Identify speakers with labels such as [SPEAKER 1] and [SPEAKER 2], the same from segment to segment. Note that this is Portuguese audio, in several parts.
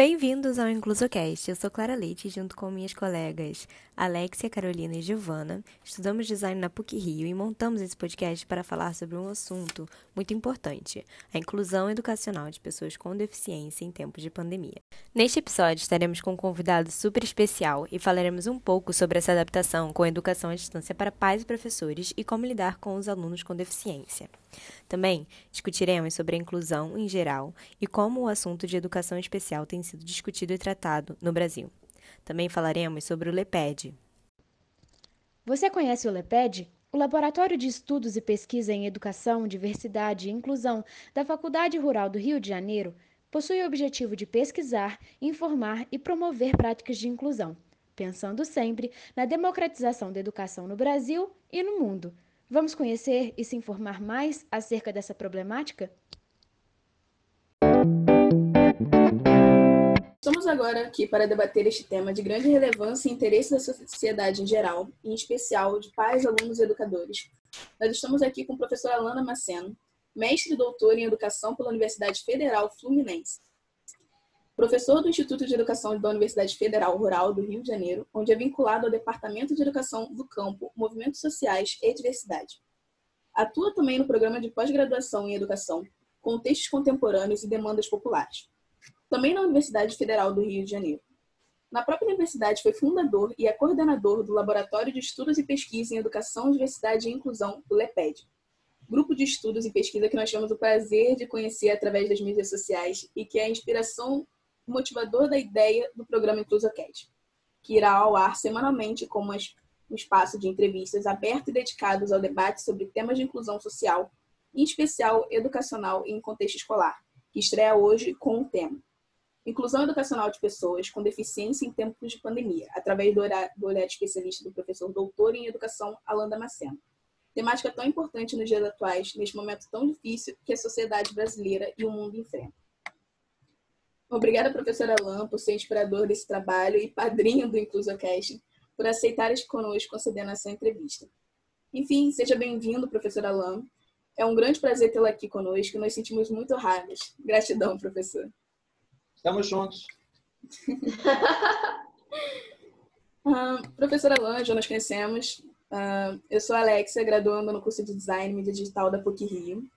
[SPEAKER 1] Bem-vindos ao InclusoCast. Eu sou Clara Leite junto com minhas colegas Alexia, Carolina e Giovana, estudamos design na PUC Rio e montamos esse podcast para falar sobre um assunto muito importante, a inclusão educacional de pessoas com deficiência em tempos de pandemia. Neste episódio estaremos com um convidado super especial e falaremos um pouco sobre essa adaptação com educação à distância para pais e professores e como lidar com os alunos com deficiência. Também discutiremos sobre a inclusão em geral e como o assunto de educação especial tem sido discutido e tratado no Brasil. Também falaremos sobre o LEPED.
[SPEAKER 2] Você conhece o LEPED? O Laboratório de Estudos e Pesquisa em Educação, Diversidade e Inclusão da Faculdade Rural do Rio de Janeiro possui o objetivo de pesquisar, informar e promover práticas de inclusão, pensando sempre na democratização da educação no Brasil e no mundo. Vamos conhecer e se informar mais acerca dessa problemática?
[SPEAKER 3] Estamos agora aqui para debater este tema de grande relevância e interesse da sociedade em geral, em especial de pais, alunos e educadores. Nós estamos aqui com a professora Alana Maceno, mestre e doutora em Educação pela Universidade Federal Fluminense professor do Instituto de Educação da Universidade Federal Rural do Rio de Janeiro, onde é vinculado ao Departamento de Educação do Campo, Movimentos Sociais e Diversidade. Atua também no programa de pós-graduação em Educação, Contextos Contemporâneos e Demandas Populares. Também na Universidade Federal do Rio de Janeiro. Na própria universidade foi fundador e é coordenador do Laboratório de Estudos e Pesquisa em Educação, Diversidade e Inclusão, o LEPED, grupo de estudos e pesquisa que nós tivemos o prazer de conhecer através das mídias sociais e que é a inspiração motivador da ideia do programa InclusoCast, que irá ao ar semanalmente como um espaço de entrevistas aberto e dedicados ao debate sobre temas de inclusão social, em especial educacional e em contexto escolar, que estreia hoje com o tema Inclusão educacional de pessoas com deficiência em tempos de pandemia, através do olhar, especialista do professor doutor em educação Alan Damasceno. Temática tão importante nos dias atuais, neste momento tão difícil que a sociedade brasileira e o mundo enfrentam. Obrigada, professora Alain, por ser inspirador desse trabalho e padrinho do InclusoCast, por aceitar estar conosco concedendo essa entrevista. Enfim, seja bem-vindo, professora Alain. É um grande prazer tê-la aqui conosco nós sentimos muito honrados. Gratidão, professor.
[SPEAKER 4] Estamos juntos.
[SPEAKER 3] uh, professora Alain, já nos conhecemos. Uh, eu sou a Alexia, graduando no curso de Design e Mídia Digital da PUC Rio.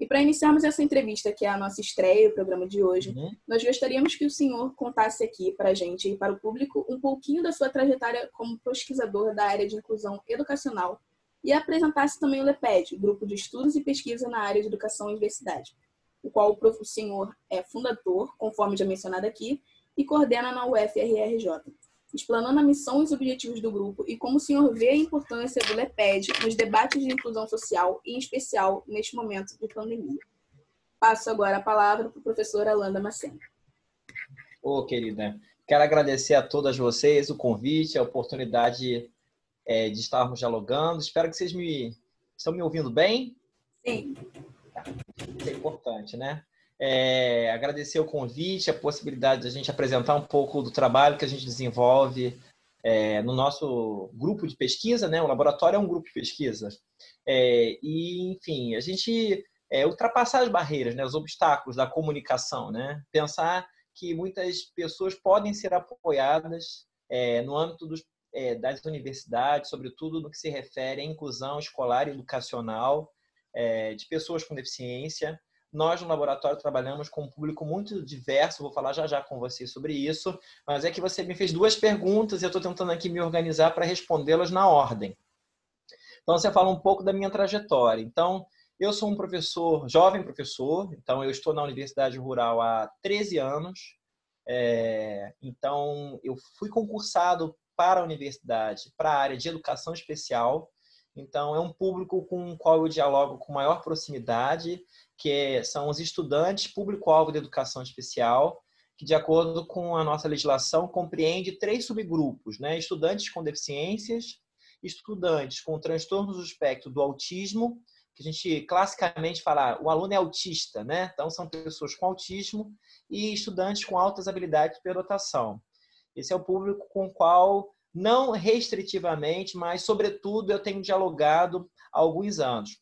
[SPEAKER 3] E para iniciarmos essa entrevista, que é a nossa estreia, o programa de hoje, uhum. nós gostaríamos que o senhor contasse aqui para a gente e para o público um pouquinho da sua trajetória como pesquisador da área de inclusão educacional e apresentasse também o LEPED, Grupo de Estudos e Pesquisa na área de Educação e Diversidade, o qual o senhor é fundador, conforme já mencionado aqui, e coordena na UFRRJ explanando a missão e os objetivos do grupo e como o senhor vê a importância do LEPED nos debates de inclusão social, e em especial neste momento de pandemia. Passo agora a palavra para o professor Alanda Macena.
[SPEAKER 4] Ô, oh, querida, quero agradecer a todas vocês o convite, a oportunidade é, de estarmos dialogando. Espero que vocês me estão me ouvindo bem.
[SPEAKER 3] Sim.
[SPEAKER 4] Isso é importante, né? É, agradecer o convite, a possibilidade de a gente apresentar um pouco do trabalho que a gente desenvolve é, no nosso grupo de pesquisa, né? O laboratório é um grupo de pesquisa. É, e, enfim, a gente é, ultrapassar as barreiras, né? os obstáculos da comunicação, né? Pensar que muitas pessoas podem ser apoiadas é, no âmbito dos, é, das universidades, sobretudo no que se refere à inclusão escolar e educacional de pessoas com deficiência, nós, no laboratório, trabalhamos com um público muito diverso, vou falar já já com você sobre isso, mas é que você me fez duas perguntas e eu estou tentando aqui me organizar para respondê-las na ordem. Então, você fala um pouco da minha trajetória. Então, eu sou um professor, jovem professor, então eu estou na Universidade Rural há 13 anos. É, então, eu fui concursado para a universidade, para a área de educação especial. Então, é um público com o qual eu dialogo com maior proximidade que é, são os estudantes público-alvo de educação especial, que, de acordo com a nossa legislação, compreende três subgrupos: né? estudantes com deficiências, estudantes com transtornos do espectro do autismo, que a gente classicamente fala, o aluno é autista, né? Então, são pessoas com autismo e estudantes com altas habilidades de perdotação. Esse é o público com o qual, não restritivamente, mas, sobretudo, eu tenho dialogado há alguns anos.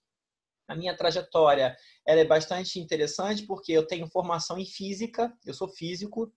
[SPEAKER 4] A minha trajetória ela é bastante interessante porque eu tenho formação em física, eu sou físico,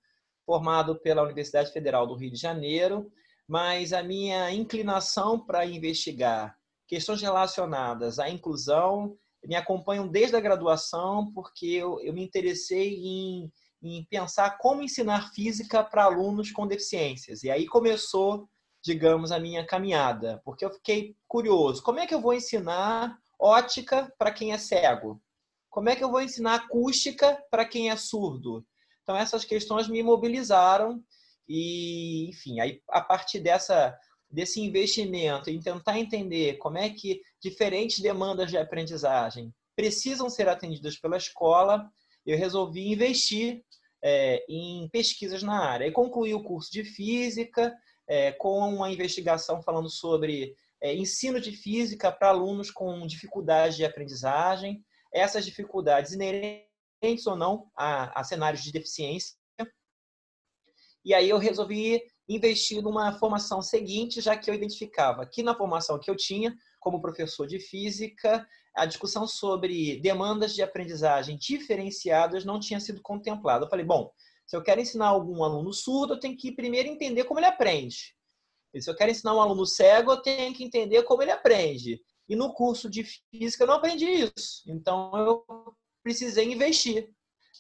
[SPEAKER 4] formado pela Universidade Federal do Rio de Janeiro, mas a minha inclinação para investigar questões relacionadas à inclusão me acompanham desde a graduação, porque eu, eu me interessei em, em pensar como ensinar física para alunos com deficiências. E aí começou, digamos, a minha caminhada, porque eu fiquei curioso: como é que eu vou ensinar ótica para quem é cego? Como é que eu vou ensinar acústica para quem é surdo? Então, essas questões me mobilizaram e, enfim, aí a partir dessa desse investimento em tentar entender como é que diferentes demandas de aprendizagem precisam ser atendidas pela escola, eu resolvi investir é, em pesquisas na área. E concluí o curso de Física é, com uma investigação falando sobre é, ensino de Física para alunos com dificuldades de aprendizagem, essas dificuldades inerentes ou não a, a cenários de deficiência. E aí eu resolvi investir numa formação seguinte, já que eu identificava que na formação que eu tinha, como professor de física, a discussão sobre demandas de aprendizagem diferenciadas não tinha sido contemplada. Eu falei, bom, se eu quero ensinar algum aluno surdo, eu tenho que primeiro entender como ele aprende. Se eu quero ensinar um aluno cego, eu tenho que entender como ele aprende. E no curso de física eu não aprendi isso. Então eu precisei investir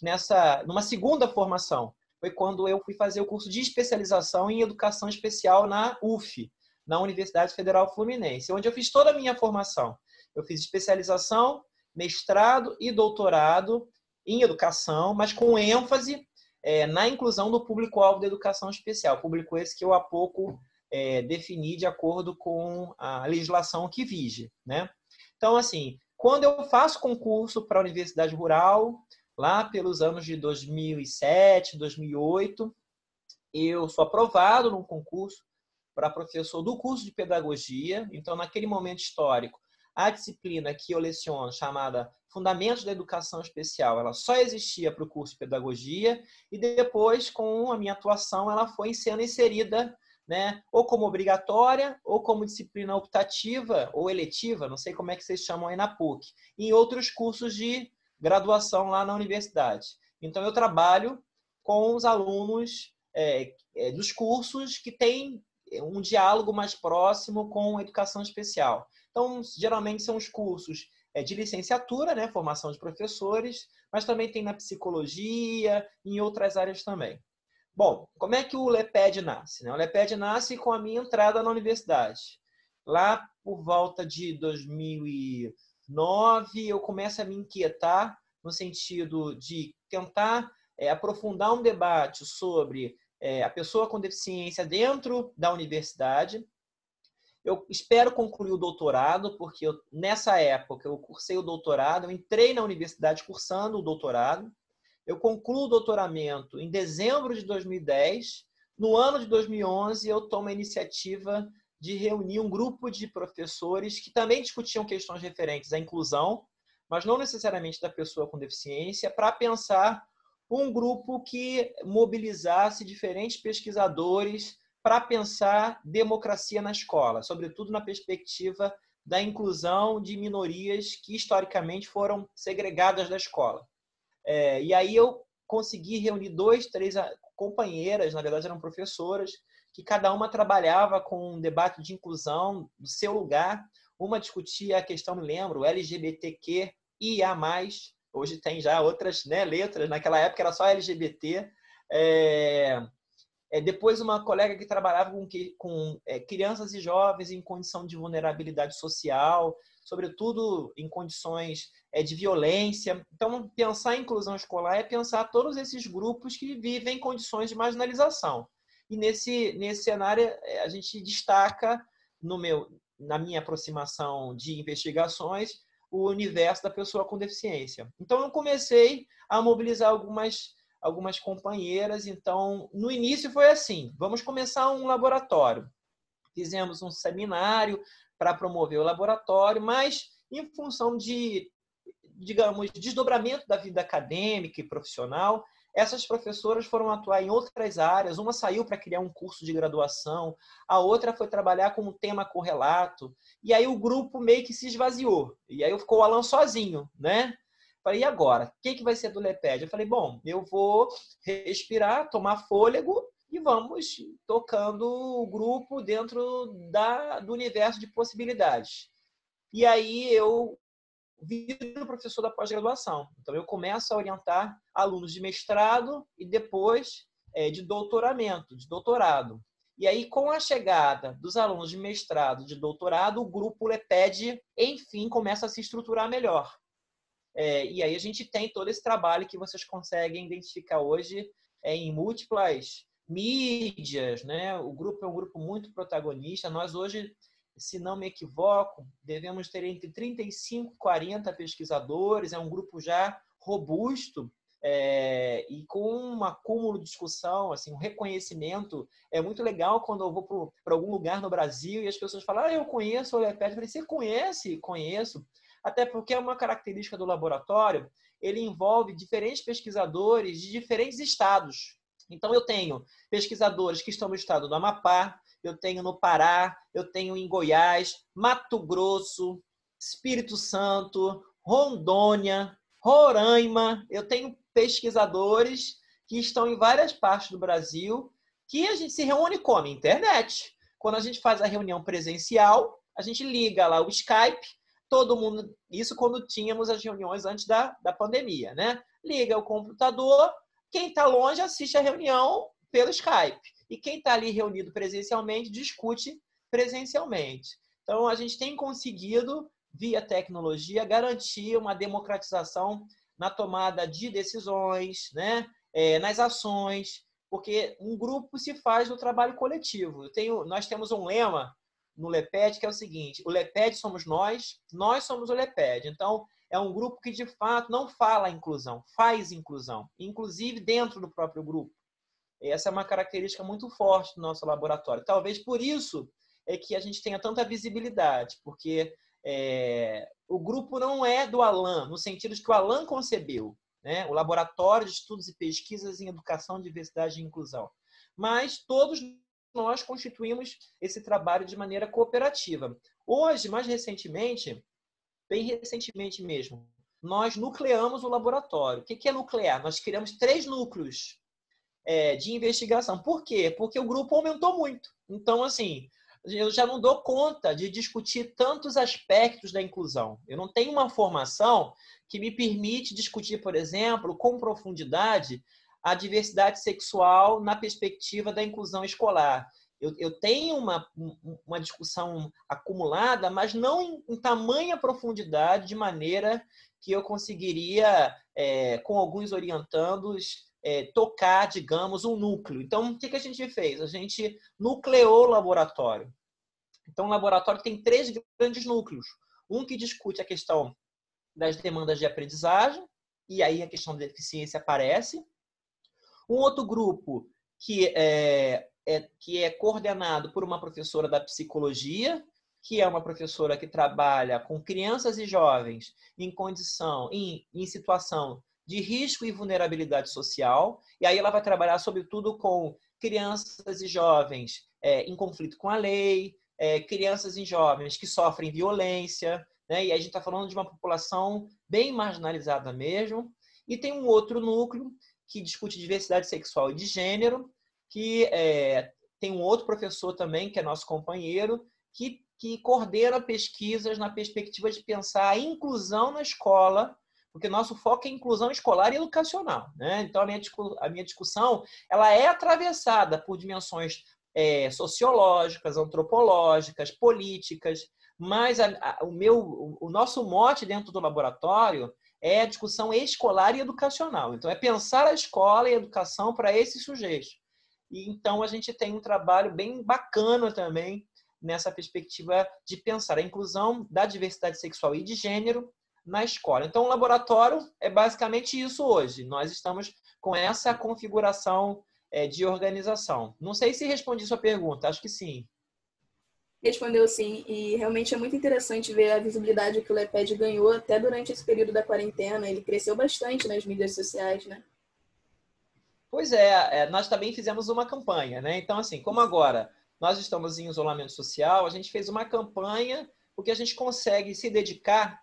[SPEAKER 4] nessa numa segunda formação foi quando eu fui fazer o curso de especialização em educação especial na UF, na Universidade Federal Fluminense, onde eu fiz toda a minha formação. Eu fiz especialização, mestrado e doutorado em educação, mas com ênfase é, na inclusão do público-alvo da educação especial, público esse que eu há pouco é, defini de acordo com a legislação que vige. Né? Então, assim, quando eu faço concurso para a Universidade Rural, lá pelos anos de 2007, 2008, eu sou aprovado num concurso para professor do curso de pedagogia. Então, naquele momento histórico, a disciplina que eu leciono, chamada Fundamentos da Educação Especial, ela só existia para o curso de pedagogia e depois, com a minha atuação, ela foi sendo inserida né, ou como obrigatória, ou como disciplina optativa ou eletiva, não sei como é que vocês chamam aí na PUC, em outros cursos de graduação lá na universidade. Então, eu trabalho com os alunos é, é, dos cursos que têm um diálogo mais próximo com educação especial. Então, geralmente são os cursos é, de licenciatura, né, formação de professores, mas também tem na psicologia e em outras áreas também. Bom, como é que o LEPED nasce? Né? O LEPED nasce com a minha entrada na universidade. Lá por volta de 2000 9, eu começo a me inquietar no sentido de tentar é, aprofundar um debate sobre é, a pessoa com deficiência dentro da universidade. Eu espero concluir o doutorado, porque eu, nessa época eu cursei o doutorado, eu entrei na universidade cursando o doutorado. Eu concluo o doutoramento em dezembro de 2010. No ano de 2011, eu tomo a iniciativa de reunir um grupo de professores que também discutiam questões referentes à inclusão, mas não necessariamente da pessoa com deficiência, para pensar um grupo que mobilizasse diferentes pesquisadores para pensar democracia na escola, sobretudo na perspectiva da inclusão de minorias que historicamente foram segregadas da escola. É, e aí eu consegui reunir dois, três companheiras, na verdade eram professoras, que cada uma trabalhava com um debate de inclusão do seu lugar. Uma discutia a questão, me lembro, LGBTQ e a mais. Hoje tem já outras né, letras. Naquela época era só LGBT. É... É, depois, uma colega que trabalhava com, com é, crianças e jovens em condição de vulnerabilidade social, sobretudo em condições é, de violência. Então, pensar em inclusão escolar é pensar todos esses grupos que vivem em condições de marginalização. E nesse, nesse cenário, é, a gente destaca, no meu, na minha aproximação de investigações, o universo da pessoa com deficiência. Então, eu comecei a mobilizar algumas, algumas companheiras. Então, no início foi assim: vamos começar um laboratório. Fizemos um seminário para promover o laboratório, mas em função de, digamos, desdobramento da vida acadêmica e profissional, essas professoras foram atuar em outras áreas. Uma saiu para criar um curso de graduação, a outra foi trabalhar com um tema correlato. E aí o grupo meio que se esvaziou. E aí ficou o Alan sozinho, né? Falei, e agora? O que, que vai ser do LEPED? Eu falei, bom, eu vou respirar, tomar fôlego e vamos tocando o grupo dentro da, do universo de possibilidades. E aí eu viro professor da pós-graduação. Então eu começo a orientar alunos de mestrado e depois é, de doutoramento, de doutorado. E aí, com a chegada dos alunos de mestrado, de doutorado, o grupo LEPED, enfim, começa a se estruturar melhor. É, e aí a gente tem todo esse trabalho que vocês conseguem identificar hoje é, em múltiplas mídias, né? O grupo é um grupo muito protagonista. Nós hoje, se não me equivoco, devemos ter entre 35 e 40 pesquisadores. É um grupo já robusto é, e com um acúmulo de discussão, assim, um reconhecimento. É muito legal quando eu vou para algum lugar no Brasil e as pessoas falam: Ah, eu conheço o Oleped. Eu falei: Você conhece? Conheço. Até porque é uma característica do laboratório, ele envolve diferentes pesquisadores de diferentes estados. Então, eu tenho pesquisadores que estão no estado do Amapá, eu tenho no Pará, eu tenho em Goiás, Mato Grosso, Espírito Santo, Rondônia, Roraima. Eu tenho pesquisadores que estão em várias partes do Brasil que a gente se reúne como? Internet. Quando a gente faz a reunião presencial, a gente liga lá o Skype, todo mundo. Isso quando tínhamos as reuniões antes da, da pandemia, né? Liga o computador, quem está longe assiste a reunião pelo Skype. E quem está ali reunido presencialmente discute presencialmente. Então, a gente tem conseguido, via tecnologia, garantir uma democratização na tomada de decisões, né? É, nas ações, porque um grupo se faz no trabalho coletivo. Tenho, nós temos um lema no LEPED que é o seguinte: o LEPED somos nós, nós somos o LEPED. Então, é um grupo que de fato não fala inclusão, faz inclusão, inclusive dentro do próprio grupo. Essa é uma característica muito forte do nosso laboratório. Talvez por isso é que a gente tenha tanta visibilidade, porque é, o grupo não é do Alan, no sentido de que o Alan concebeu, né? o Laboratório de Estudos e Pesquisas em Educação, Diversidade e Inclusão. Mas todos nós constituímos esse trabalho de maneira cooperativa. Hoje, mais recentemente, bem recentemente mesmo, nós nucleamos o laboratório. O que é nuclear? Nós criamos três núcleos é, de investigação. Por quê? Porque o grupo aumentou muito. Então, assim, eu já não dou conta de discutir tantos aspectos da inclusão. Eu não tenho uma formação que me permite discutir, por exemplo, com profundidade a diversidade sexual na perspectiva da inclusão escolar eu, eu tenho uma, uma discussão acumulada, mas não em, em tamanha profundidade, de maneira que eu conseguiria, é, com alguns orientandos, é, tocar, digamos, um núcleo. Então, o que, que a gente fez? A gente nucleou o laboratório. Então, o laboratório tem três grandes núcleos. Um que discute a questão das demandas de aprendizagem, e aí a questão da deficiência aparece. Um outro grupo que é, é, que é coordenado por uma professora da psicologia, que é uma professora que trabalha com crianças e jovens em condição, em, em situação de risco e vulnerabilidade social, e aí ela vai trabalhar sobretudo com crianças e jovens é, em conflito com a lei, é, crianças e jovens que sofrem violência, né? e a gente está falando de uma população bem marginalizada mesmo, e tem um outro núcleo que discute diversidade sexual e de gênero, que é, tem um outro professor também, que é nosso companheiro, que, que coordena pesquisas na perspectiva de pensar a inclusão na escola, porque nosso foco é inclusão escolar e educacional. Né? Então, a minha, a minha discussão ela é atravessada por dimensões é, sociológicas, antropológicas, políticas, mas a, a, o, meu, o, o nosso mote dentro do laboratório é a discussão escolar e educacional. Então, é pensar a escola e a educação para esses sujeitos. E então a gente tem um trabalho bem bacana também nessa perspectiva de pensar a inclusão da diversidade sexual e de gênero na escola. Então, o laboratório é basicamente isso hoje. Nós estamos com essa configuração é, de organização. Não sei se respondi sua pergunta, acho que sim.
[SPEAKER 3] Respondeu sim, e realmente é muito interessante ver a visibilidade que o LEPED ganhou até durante esse período da quarentena. Ele cresceu bastante nas mídias sociais, né?
[SPEAKER 4] Pois é, é, nós também fizemos uma campanha, né? Então, assim, como agora nós estamos em isolamento social, a gente fez uma campanha porque a gente consegue se dedicar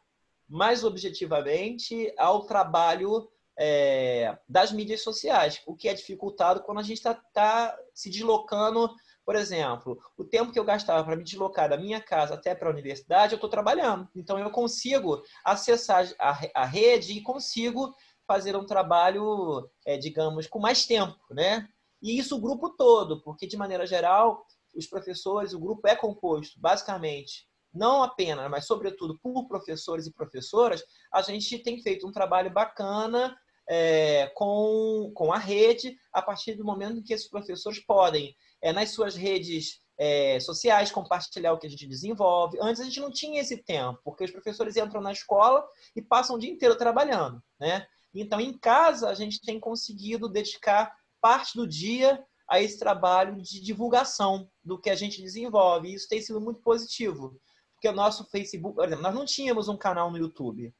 [SPEAKER 4] mais objetivamente ao trabalho é, das mídias sociais, o que é dificultado quando a gente está tá se deslocando. Por exemplo, o tempo que eu gastava para me deslocar da minha casa até para a universidade, eu estou trabalhando. Então, eu consigo acessar a, a rede e consigo fazer um trabalho, é, digamos, com mais tempo, né? E isso o grupo todo, porque de maneira geral, os professores, o grupo é composto basicamente não apenas, mas sobretudo por professores e professoras, a gente tem feito um trabalho bacana é, com, com a rede a partir do momento em que esses professores podem, é, nas suas redes é, sociais, compartilhar o que a gente desenvolve. Antes a gente não tinha esse tempo, porque os professores entram na escola e passam o dia inteiro trabalhando. Né? Então, em casa, a gente tem conseguido dedicar parte do dia a esse trabalho de divulgação do que a gente desenvolve. E isso tem sido muito positivo, porque o nosso Facebook, por exemplo, nós não tínhamos um canal no YouTube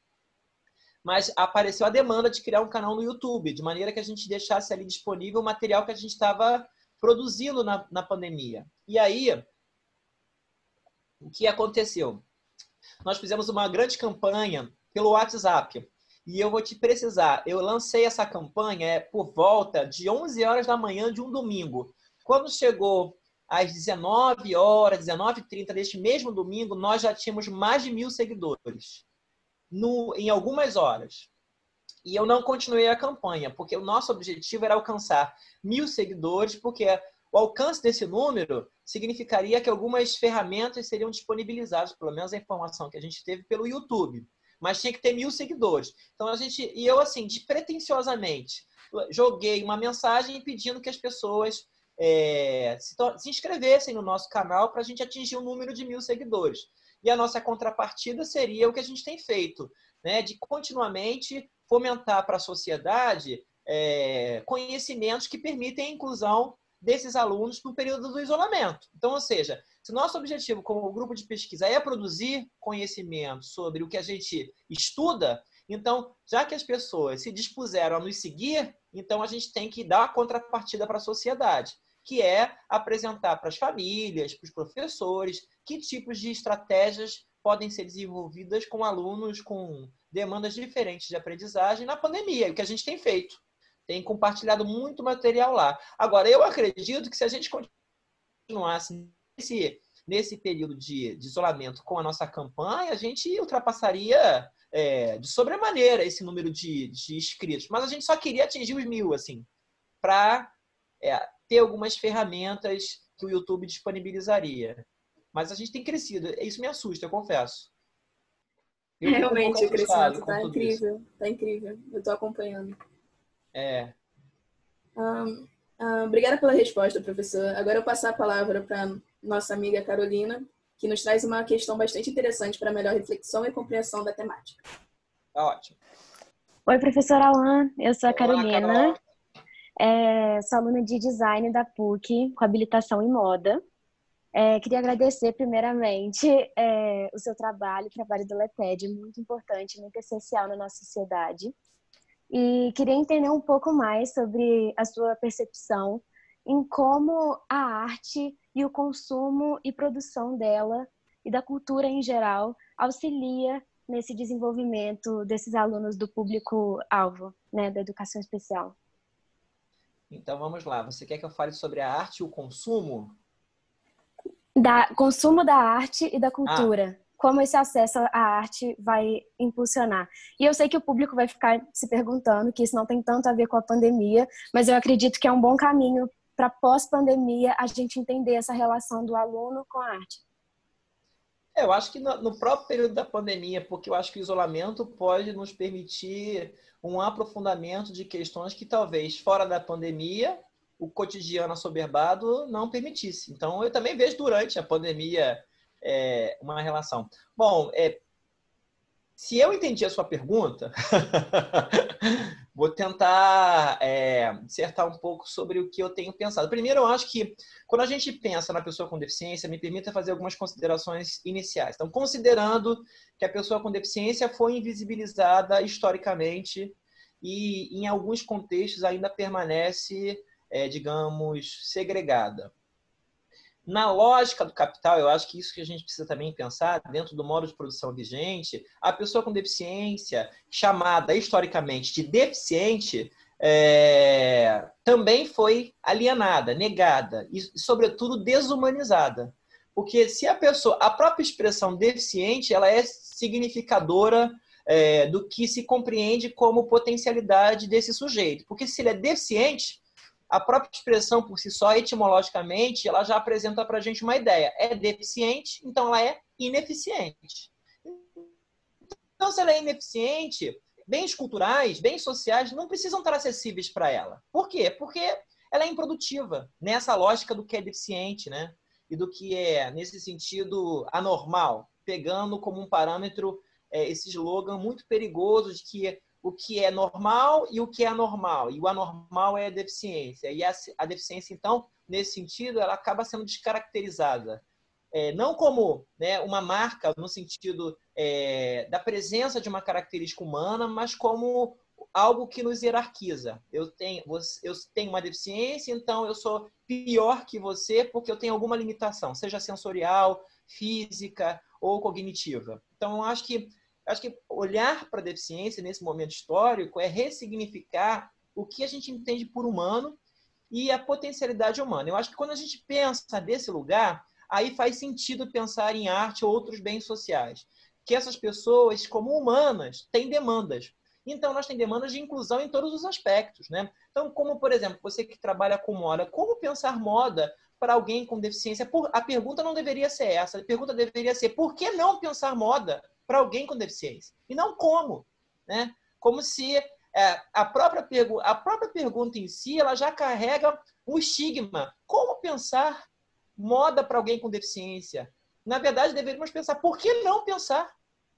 [SPEAKER 4] mas apareceu a demanda de criar um canal no YouTube, de maneira que a gente deixasse ali disponível o material que a gente estava produzindo na, na pandemia. E aí, o que aconteceu? Nós fizemos uma grande campanha pelo WhatsApp. E eu vou te precisar, eu lancei essa campanha é, por volta de 11 horas da manhã de um domingo. Quando chegou às 19 horas, 19h30 deste mesmo domingo, nós já tínhamos mais de mil seguidores no, em algumas horas. E eu não continuei a campanha, porque o nosso objetivo era alcançar mil seguidores, porque o alcance desse número significaria que algumas ferramentas seriam disponibilizadas, pelo menos a informação que a gente teve pelo YouTube. Mas tinha que ter mil seguidores. Então a gente. E eu, assim, despretensiosamente, joguei uma mensagem pedindo que as pessoas é, se, se inscrevessem no nosso canal para a gente atingir o um número de mil seguidores. E a nossa contrapartida seria o que a gente tem feito, né? de continuamente fomentar para a sociedade é, conhecimentos que permitem a inclusão desses alunos no período do isolamento. Então, ou seja, se nosso objetivo como grupo de pesquisa é produzir conhecimento sobre o que a gente estuda, então, já que as pessoas se dispuseram a nos seguir, então a gente tem que dar a contrapartida para a sociedade que é apresentar para as famílias, para os professores, que tipos de estratégias podem ser desenvolvidas com alunos com demandas diferentes de aprendizagem na pandemia, o que a gente tem feito. Tem compartilhado muito material lá. Agora, eu acredito que se a gente continuasse nesse, nesse período de, de isolamento com a nossa campanha, a gente ultrapassaria é, de sobremaneira esse número de, de inscritos. Mas a gente só queria atingir os mil, assim, para é, ter algumas ferramentas que o YouTube disponibilizaria. Mas a gente tem crescido. Isso me assusta, eu confesso.
[SPEAKER 3] Eu Realmente, o crescimento está incrível. Está incrível. Eu estou acompanhando.
[SPEAKER 4] É.
[SPEAKER 3] Um, um, obrigada pela resposta, professor. Agora eu passar a palavra para nossa amiga Carolina, que nos traz uma questão bastante interessante para melhor reflexão e compreensão da temática.
[SPEAKER 4] Tá ótimo.
[SPEAKER 5] Oi, professora Alan. Eu sou a Carolina. Olá, é, sou aluna de design da PUC, com habilitação em moda. É, queria agradecer, primeiramente, é, o seu trabalho, o trabalho do LEPED, muito importante, muito essencial na nossa sociedade. E queria entender um pouco mais sobre a sua percepção em como a arte e o consumo e produção dela e da cultura em geral auxilia nesse desenvolvimento desses alunos do público-alvo, né, da educação especial.
[SPEAKER 4] Então vamos lá. Você quer que eu fale sobre a arte e o consumo?
[SPEAKER 5] Da consumo da arte e da cultura. Ah. Como esse acesso à arte vai impulsionar. E eu sei que o público vai ficar se perguntando que isso não tem tanto a ver com a pandemia, mas eu acredito que é um bom caminho para pós-pandemia a gente entender essa relação do aluno com a arte.
[SPEAKER 4] É, eu acho que no próprio período da pandemia, porque eu acho que o isolamento pode nos permitir um aprofundamento de questões que talvez fora da pandemia o cotidiano assoberbado não permitisse. Então, eu também vejo durante a pandemia é, uma relação. Bom, é, se eu entendi a sua pergunta, vou tentar é, dissertar um pouco sobre o que eu tenho pensado. Primeiro, eu acho que quando a gente pensa na pessoa com deficiência, me permita fazer algumas considerações iniciais. Então, considerando que a pessoa com deficiência foi invisibilizada historicamente e, em alguns contextos, ainda permanece, é, digamos, segregada. Na lógica do capital, eu acho que isso que a gente precisa também pensar, dentro do modo de produção vigente, a pessoa com deficiência, chamada historicamente de deficiente, é, também foi alienada, negada e, sobretudo, desumanizada. Porque se a pessoa, a própria expressão deficiente, ela é significadora é, do que se compreende como potencialidade desse sujeito. Porque se ele é deficiente, a própria expressão por si só, etimologicamente, ela já apresenta para a gente uma ideia. É deficiente, então ela é ineficiente. Então, se ela é ineficiente, bens culturais, bens sociais não precisam estar acessíveis para ela. Por quê? Porque ela é improdutiva, nessa lógica do que é deficiente, né? E do que é, nesse sentido, anormal, pegando como um parâmetro é, esse slogan muito perigoso de que o que é normal e o que é anormal. E o anormal é a deficiência. E a, a deficiência, então, nesse sentido, ela acaba sendo descaracterizada. É, não como né, uma marca no sentido é, da presença de uma característica humana, mas como algo que nos hierarquiza. Eu tenho, eu tenho uma deficiência, então eu sou pior que você porque eu tenho alguma limitação, seja sensorial, física ou cognitiva. Então, eu acho que acho que olhar para a deficiência nesse momento histórico é ressignificar o que a gente entende por humano e a potencialidade humana. Eu acho que quando a gente pensa desse lugar, aí faz sentido pensar em arte ou outros bens sociais. Que essas pessoas, como humanas, têm demandas. Então, nós temos demandas de inclusão em todos os aspectos. Né? Então, como, por exemplo, você que trabalha com moda, como pensar moda para alguém com deficiência? A pergunta não deveria ser essa. A pergunta deveria ser: por que não pensar moda para alguém com deficiência. E não como. Né? Como se é, a, própria a própria pergunta em si ela já carrega um estigma. Como pensar moda para alguém com deficiência? Na verdade, deveríamos pensar, por que não pensar?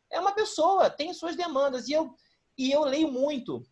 [SPEAKER 4] É uma pessoa, tem suas demandas. E eu, e eu leio muito.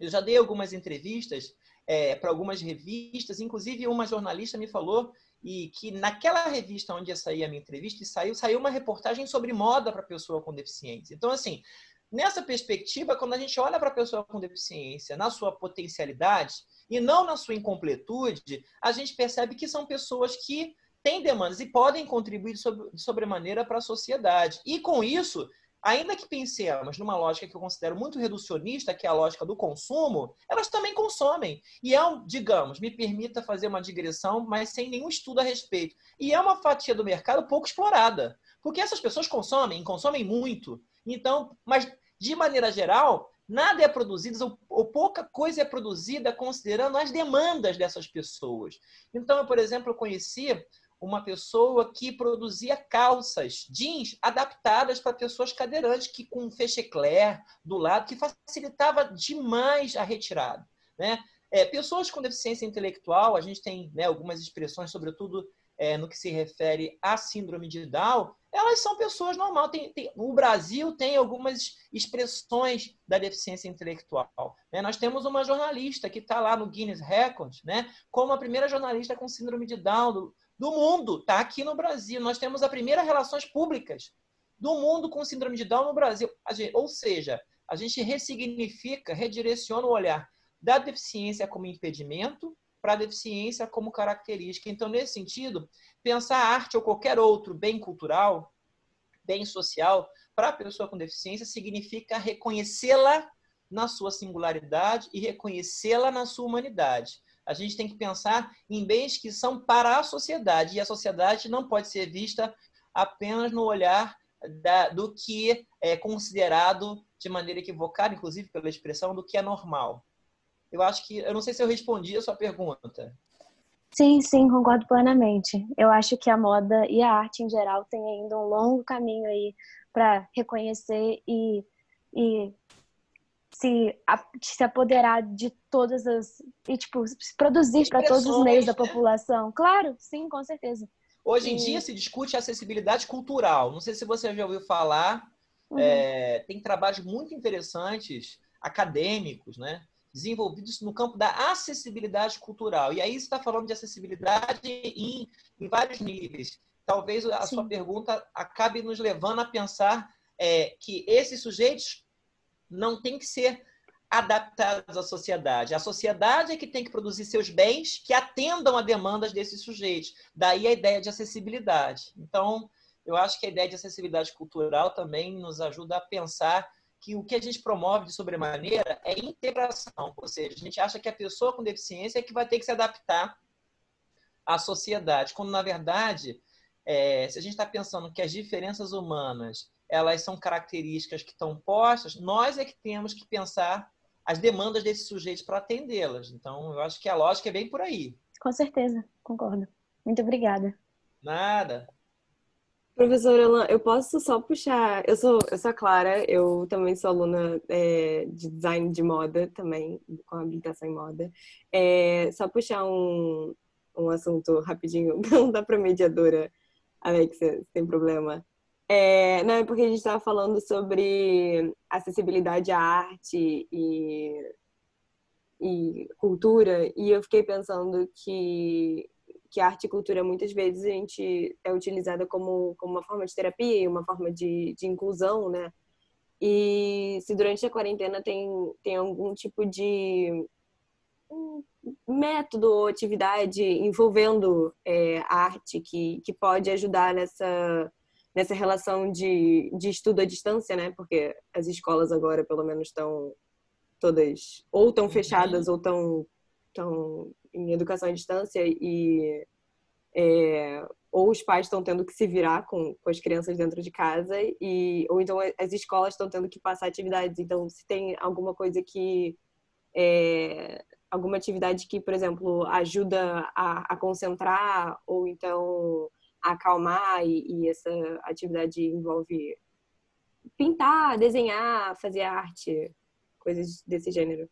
[SPEAKER 4] Eu já dei algumas entrevistas é, para algumas revistas, inclusive uma jornalista me falou e que naquela revista onde ia sair a minha entrevista, saiu, saiu uma reportagem sobre moda para pessoa com deficiência. Então, assim, nessa perspectiva, quando a gente olha para a pessoa com deficiência na sua potencialidade e não na sua incompletude, a gente percebe que são pessoas que têm demandas e podem contribuir de sobremaneira para a sociedade. E com isso, ainda que pensemos numa lógica que eu considero muito reducionista, que é a lógica do consumo, elas também consomem. E é, digamos, me permita fazer uma digressão, mas sem nenhum estudo a respeito. E é uma fatia do mercado pouco explorada. Porque essas pessoas consomem, consomem muito. Então, mas de maneira geral, nada é produzido, ou, ou, pouca coisa é produzida considerando as demandas dessas pessoas. Então, eu, por exemplo, conheci uma pessoa que produzia calças jeans adaptadas para pessoas cadeirantes, que com fechecler do lado, que facilitava demais a retirada. Né? É, pessoas com deficiência intelectual, a gente tem né, algumas expressões, sobretudo é, no que se refere à síndrome de Down, elas são pessoas normais. Tem, tem, o Brasil tem algumas expressões da deficiência intelectual. Né? Nós temos uma jornalista que está lá no Guinness Records, né, como a primeira jornalista com síndrome de Down do, do mundo, está aqui no Brasil. Nós temos a primeira relações públicas do mundo com síndrome de Down no Brasil. ou seja, a gente ressignifica, redireciona o olhar da deficiência como impedimento para a deficiência como característica. Então, nesse sentido, pensar arte ou qualquer outro bem cultural, bem social, para a pessoa com deficiência, significa reconhecê-la na sua singularidade e reconhecê-la na sua humanidade a gente tem que pensar em bens que são para a sociedade. E a sociedade não pode ser vista apenas no olhar da, do que é considerado de maneira equivocada, inclusive pela expressão, do que é normal. Eu acho que, eu não sei se eu respondi a sua pergunta.
[SPEAKER 5] Sim, sim, concordo plenamente. Eu acho que a moda e a arte em geral têm ainda um longo caminho aí para reconhecer e, e se, se apoderar de todas as. e, tipo, se produzir para todos os meios da né? população. Claro, sim, com certeza.
[SPEAKER 4] Hoje em e... dia se discute acessibilidade cultural. Não sei se você já ouviu falar. Uhum. É, tem trabalhos muito interessantes, acadêmicos, né? desenvolvidos no campo da acessibilidade cultural. E aí você está falando de acessibilidade em, em vários níveis. Talvez a Sim. sua pergunta acabe nos levando a pensar é, que esses sujeitos não tem que ser adaptados à sociedade. A sociedade é que tem que produzir seus bens que atendam a demandas desses sujeitos. Daí a ideia de acessibilidade. Então, eu acho que a ideia de acessibilidade cultural também nos ajuda a pensar que o que a gente promove de sobremaneira é integração, ou seja, a gente acha que a pessoa com deficiência é que vai ter que se adaptar à sociedade, quando na verdade, é, se a gente está pensando que as diferenças humanas elas são características que estão postas, nós é que temos que pensar as demandas desses sujeitos para atendê-las. Então, eu acho que a lógica é bem por aí.
[SPEAKER 5] Com certeza, concordo. Muito obrigada.
[SPEAKER 4] Nada.
[SPEAKER 1] Professora Elan, eu posso só puxar. Eu sou, eu sou a Clara, eu também sou aluna é, de design de moda, também, com habilitação em moda. É, só puxar um, um assunto rapidinho, não dá para mediadora, Alexia, sem problema. É, não, é porque a gente estava falando sobre acessibilidade à arte e, e cultura, e eu fiquei pensando que, que arte e cultura muitas vezes a gente é utilizada como, como uma forma de terapia e uma forma de, de inclusão, né? E se durante a quarentena tem, tem algum tipo de método ou atividade envolvendo é, arte que, que pode ajudar nessa nessa relação de, de estudo à distância, né? Porque as escolas agora, pelo menos, estão todas ou fechadas uhum. ou estão tão em educação à distância e é, ou os pais estão tendo que se virar com, com as crianças dentro de casa e ou então as escolas estão tendo que passar atividades. Então, se tem alguma coisa que é, alguma atividade que, por exemplo, ajuda a, a concentrar ou então acalmar e, e essa atividade envolve pintar, desenhar, fazer arte, coisas desse gênero.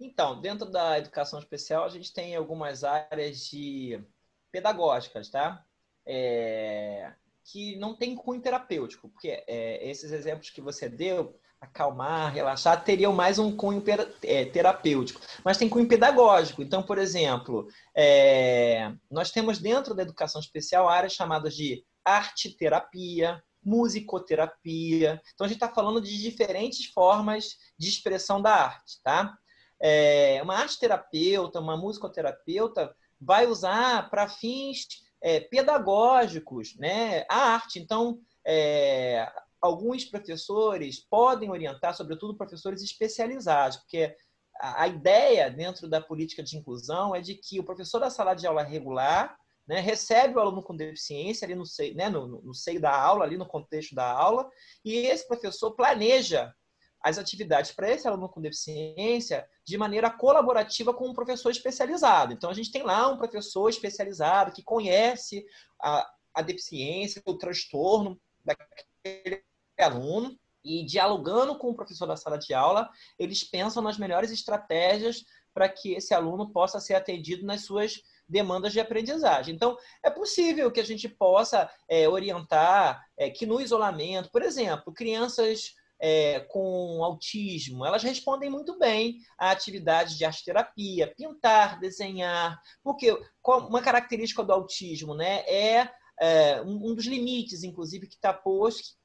[SPEAKER 4] Então, dentro da educação especial, a gente tem algumas áreas de pedagógicas, tá? É... que não tem cunho terapêutico, porque é, esses exemplos que você deu acalmar, relaxar, teriam mais um cunho é, terapêutico. Mas tem cunho pedagógico. Então, por exemplo, é, nós temos dentro da educação especial áreas chamadas de arte-terapia, musicoterapia. Então, a gente está falando de diferentes formas de expressão da arte, tá? É, uma arte-terapeuta, uma musicoterapeuta vai usar para fins é, pedagógicos né, a arte. Então, é, alguns professores podem orientar, sobretudo professores especializados, porque a ideia dentro da política de inclusão é de que o professor da sala de aula regular né, recebe o aluno com deficiência ali no seio, né, no, no seio da aula, ali no contexto da aula, e esse professor planeja as atividades para esse aluno com deficiência de maneira colaborativa com um professor especializado. Então, a gente tem lá um professor especializado que conhece a, a deficiência, o transtorno daquele aluno e dialogando com o professor da sala de aula, eles pensam nas melhores estratégias para que esse aluno possa ser atendido nas suas demandas de aprendizagem. Então, é possível que a gente possa é, orientar é, que no isolamento, por exemplo, crianças é, com autismo, elas respondem muito bem à atividade de arte-terapia, pintar, desenhar, porque uma característica do autismo né, é, é um dos limites, inclusive, que está posto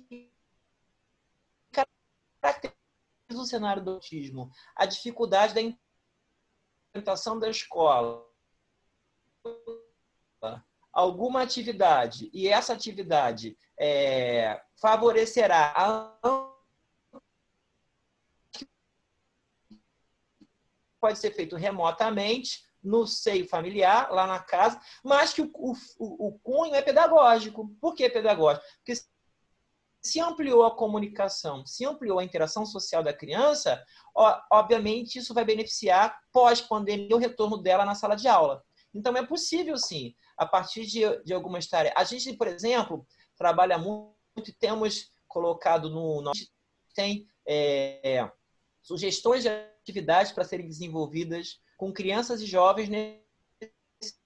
[SPEAKER 4] que caracteriza o cenário do autismo, a dificuldade da implementação da escola, alguma atividade, e essa atividade é, favorecerá a pode ser feito remotamente, no seio familiar, lá na casa, mas que o, o, o cunho é pedagógico. Por que pedagógico? Porque se ampliou a comunicação, se ampliou a interação social da criança, obviamente isso vai beneficiar pós-pandemia o retorno dela na sala de aula. Então é possível sim, a partir de, de algumas tarefas. A gente, por exemplo, trabalha muito e temos colocado no. Nós tem é, sugestões de atividades para serem desenvolvidas com crianças e jovens nesse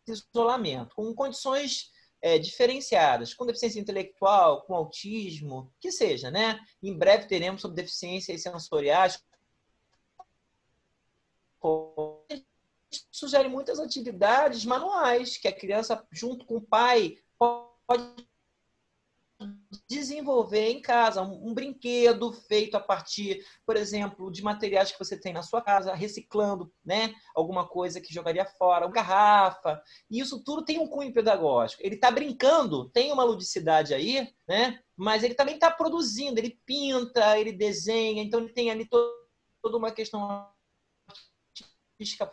[SPEAKER 4] isolamento, com condições é, diferenciadas, com deficiência intelectual, com autismo, que seja, né? Em breve teremos sobre deficiências sensoriais. Sugere muitas atividades manuais que a criança, junto com o pai, pode desenvolver em casa um, um, brinquedo feito a partir, por exemplo, de materiais que você tem na sua casa, reciclando, né, alguma coisa que jogaria fora, uma garrafa. E isso tudo tem um cunho pedagógico. Ele está brincando, tem uma ludicidade aí, né? Mas ele também está produzindo, ele pinta, ele desenha, então ele tem ali toda uma questão artística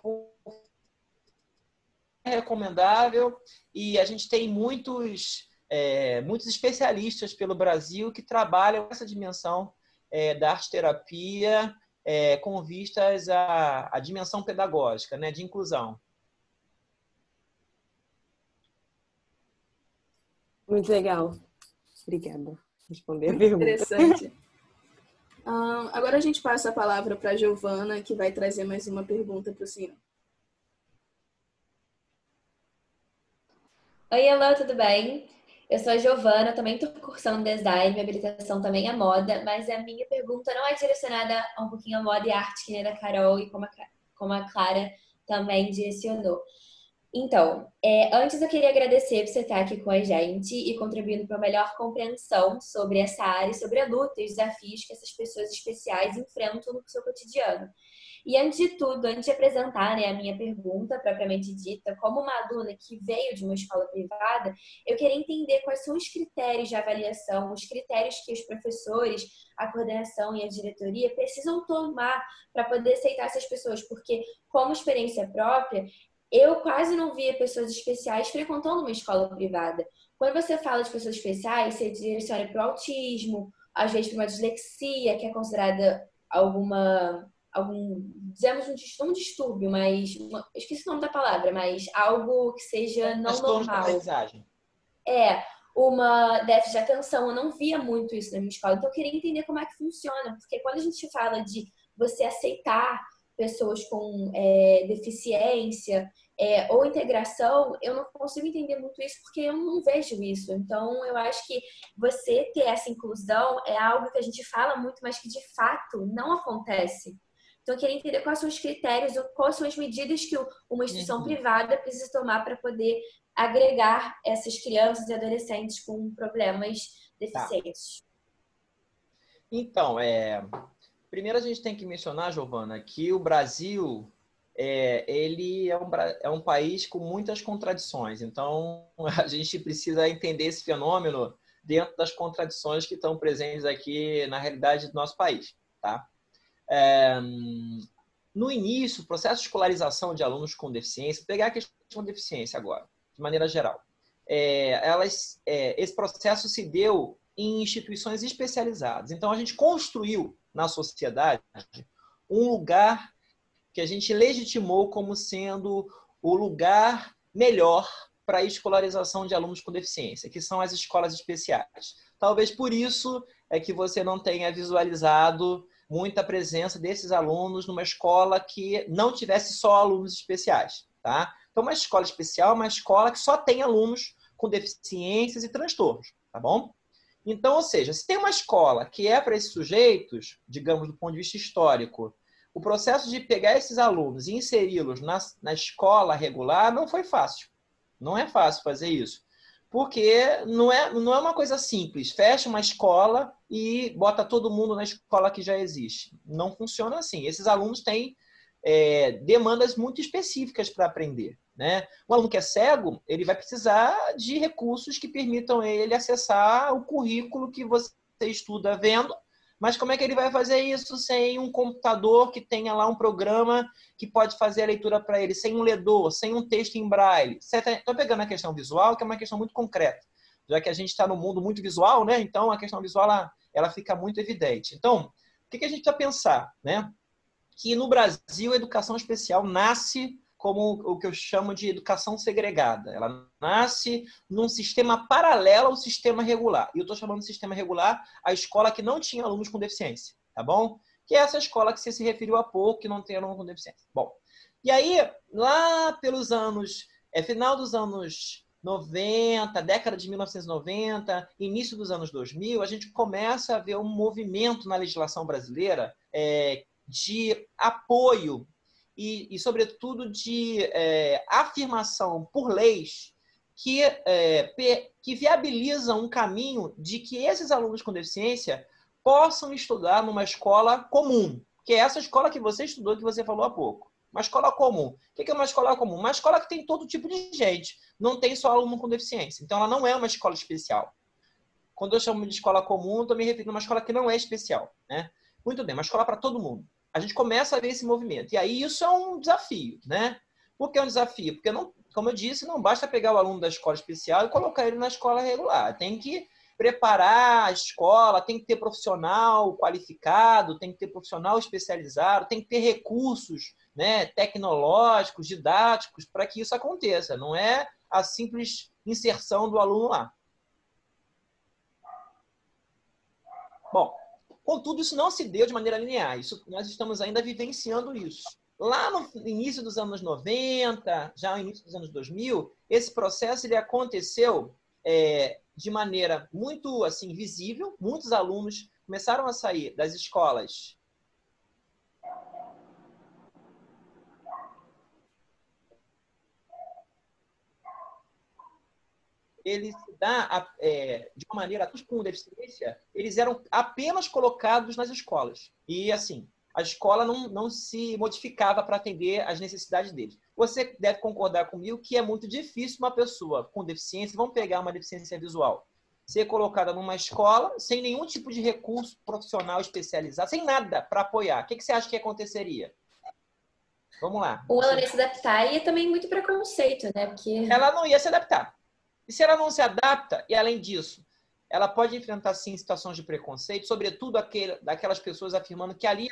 [SPEAKER 4] recomendável e a gente tem muitos é, muitos especialistas pelo Brasil que trabalham essa dimensão é, da arte-terapia é, com vistas à, à, dimensão pedagógica, né, de inclusão.
[SPEAKER 1] Muito legal. Obrigada. Responder a pergunta.
[SPEAKER 3] Interessante. Um, agora a gente passa a palavra para a Giovana, que vai trazer mais uma pergunta para o senhor.
[SPEAKER 6] Oi, Elô, tudo bem? Eu sou a Giovana, também estou cursando design, minha habilitação também é moda, mas a minha pergunta não é direcionada um pouquinho a moda e arte, que nem a Carol e como a, como a Clara também direcionou. Então, é, antes eu queria agradecer por você estar aqui com a gente e contribuindo para uma melhor compreensão sobre essa área, sobre a luta e os desafios que essas pessoas especiais enfrentam no seu cotidiano. E antes de tudo, antes de apresentar né, a minha pergunta propriamente dita, como uma aluna que veio de uma escola privada, eu queria entender quais são os critérios de avaliação, os critérios que os professores, a coordenação e a diretoria precisam tomar para poder aceitar essas pessoas, porque, como experiência própria, eu quase não via pessoas especiais frequentando uma escola privada. Quando você fala de pessoas especiais, você direciona para o autismo, às vezes para uma dislexia, que é considerada alguma algum, dizemos um, um distúrbio, mas uma, esqueci o nome da palavra, mas algo que seja não normal. É, uma déficit de atenção. Eu não via muito isso na minha escola, então eu queria entender como é que funciona, porque quando a gente fala de você aceitar pessoas com é, deficiência é, ou integração, eu não consigo entender muito isso porque eu não vejo isso. Então, eu acho que você ter essa inclusão é algo que a gente fala muito, mas que de fato não acontece. Então, eu queria entender quais são os critérios, quais são as medidas que uma instituição uhum. privada precisa tomar para poder agregar essas crianças e adolescentes com problemas deficientes. Tá.
[SPEAKER 4] Então, é... primeiro a gente tem que mencionar, Giovana, que o Brasil é, ele é um, é um país com muitas contradições. Então, a gente precisa entender esse fenômeno dentro das contradições que estão presentes aqui na realidade do nosso país, tá? É, no início, o processo de escolarização de alunos com deficiência, pegar a questão de deficiência agora, de maneira geral, é, elas, é, esse processo se deu em instituições especializadas. Então, a gente construiu na sociedade um lugar que a gente legitimou como sendo o lugar melhor para a escolarização de alunos com deficiência, que são as escolas especiais. Talvez por isso é que você não tenha visualizado muita presença desses alunos numa escola que não tivesse só alunos especiais, tá? Então, uma escola especial é uma escola que só tem alunos com deficiências e transtornos, tá bom? Então, ou seja, se tem uma escola que é para esses sujeitos, digamos, do ponto de vista histórico, o processo de pegar esses alunos e inseri-los na, na escola regular não foi fácil. Não é fácil fazer isso porque não é, não é uma coisa simples. Fecha uma escola e bota todo mundo na escola que já existe. Não funciona assim. Esses alunos têm é, demandas muito específicas para aprender. Né? Um aluno que é cego, ele vai precisar de recursos que permitam ele acessar o currículo que você estuda vendo mas como é que ele vai fazer isso sem um computador que tenha lá um programa que pode fazer a leitura para ele, sem um ledor, sem um texto em braille? Estou pegando a questão visual, que é uma questão muito concreta, já que a gente está no mundo muito visual, né? Então a questão visual ela, ela fica muito evidente. Então, o que, que a gente precisa pensar, né? Que no Brasil a educação especial nasce como o que eu chamo de educação segregada. Ela nasce num sistema paralelo ao sistema regular. E eu estou chamando de sistema regular a escola que não tinha alunos com deficiência, tá bom? Que é essa escola que você se referiu há pouco, que não tem aluno com deficiência. Bom, e aí, lá pelos anos, é final dos anos 90, década de 1990, início dos anos 2000, a gente começa a ver um movimento na legislação brasileira é, de apoio e, e sobretudo, de é, afirmação por leis que, é, que viabilizam um caminho de que esses alunos com deficiência possam estudar numa escola comum, que é essa escola que você estudou, que você falou há pouco. Uma escola comum. O que é uma escola comum? Uma escola que tem todo tipo de gente. Não tem só aluno com deficiência. Então, ela não é uma escola especial. Quando eu chamo de escola comum, estou me referindo a uma escola que não é especial. Né? Muito bem, uma escola para todo mundo. A gente começa a ver esse movimento. E aí, isso é um desafio. Né? Por que é um desafio? Porque, não, como eu disse, não basta pegar o aluno da escola especial e colocar ele na escola regular. Tem que preparar a escola, tem que ter profissional qualificado, tem que ter profissional especializado, tem que ter recursos né, tecnológicos, didáticos, para que isso aconteça. Não é a simples inserção do aluno lá. Bom, contudo, isso não se deu de maneira linear. Isso, nós estamos ainda vivenciando isso. Lá no início dos anos 90, já no início dos anos 2000, esse processo ele aconteceu é, de maneira muito assim visível. Muitos alunos começaram a sair das escolas ele se dá é, de uma maneira com deficiência, eles eram apenas colocados nas escolas. E assim, a escola não, não se modificava para atender às necessidades deles. Você deve concordar comigo que é muito difícil uma pessoa com deficiência, vamos pegar uma deficiência visual, ser colocada numa escola sem nenhum tipo de recurso profissional especializado, sem nada para apoiar. O que, que você acha que aconteceria? Vamos lá.
[SPEAKER 6] Ou ela ia se adaptar e é também muito preconceito, né? Porque...
[SPEAKER 4] Ela não ia se adaptar. E se ela não se adapta, e além disso, ela pode enfrentar sim situações de preconceito, sobretudo aquele, daquelas pessoas afirmando que ali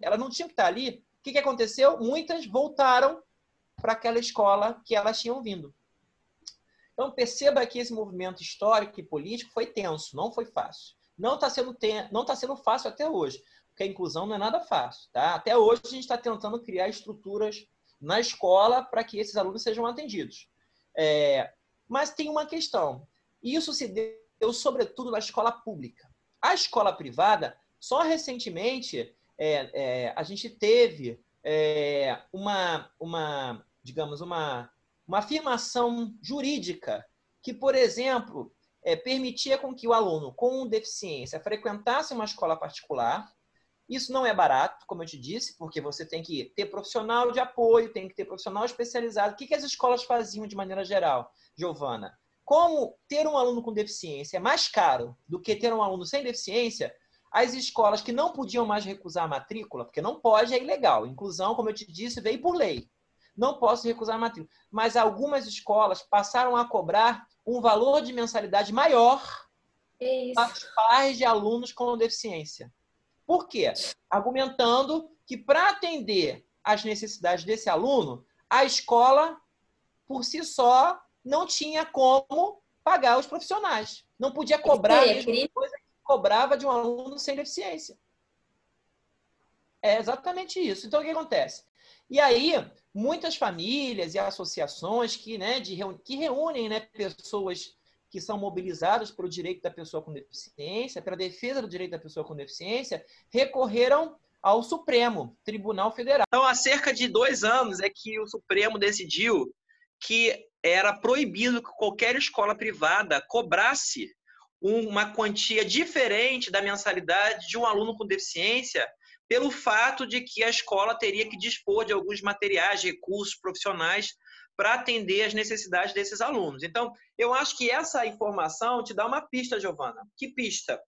[SPEAKER 4] elas não tinham que estar ali. O que, que aconteceu? Muitas voltaram para aquela escola que elas tinham vindo. Então perceba que esse movimento histórico e político foi tenso, não foi fácil. Não está sendo, ten... não tá sendo fácil até hoje, porque a inclusão não é nada fácil. Tá? Até hoje a gente está tentando criar estruturas na escola para que esses alunos sejam atendidos. É... Mas tem uma questão. Isso se deu sobretudo na escola pública. A escola privada, só recentemente é, é, a gente teve é, uma, uma, digamos, uma, uma afirmação jurídica que, por exemplo, é, permitia com que o aluno com deficiência frequentasse uma escola particular. Isso não é barato, como eu te disse, porque você tem que ter profissional de apoio, tem que ter profissional especializado. O que, que as escolas faziam de maneira geral, Giovana? Como ter um aluno com deficiência é mais caro do que ter um aluno sem deficiência, as escolas que não podiam mais recusar a matrícula, porque não pode, é ilegal. Inclusão, como eu te disse, veio por lei. Não posso recusar a matrícula. Mas algumas escolas passaram a cobrar um valor de mensalidade maior para os pais de alunos com deficiência. Por quê? Argumentando que para atender às necessidades desse aluno, a escola, por si só, não tinha como pagar os profissionais. Não podia cobrar a mesma coisa cobrava de um aluno sem deficiência. É exatamente isso. Então, o que acontece? E aí, muitas famílias e associações que, né, de, que reúnem né, pessoas que são mobilizadas pelo direito da pessoa com deficiência, pela defesa do direito da pessoa com deficiência, recorreram ao Supremo Tribunal Federal. Então, há cerca de dois anos é que o Supremo decidiu que era proibido que qualquer escola privada cobrasse uma quantia diferente da mensalidade de um aluno com deficiência, pelo fato de que a escola teria que dispor de alguns materiais, recursos profissionais para atender as necessidades desses alunos. Então, eu acho que essa informação te dá uma pista, Giovana. Que pista?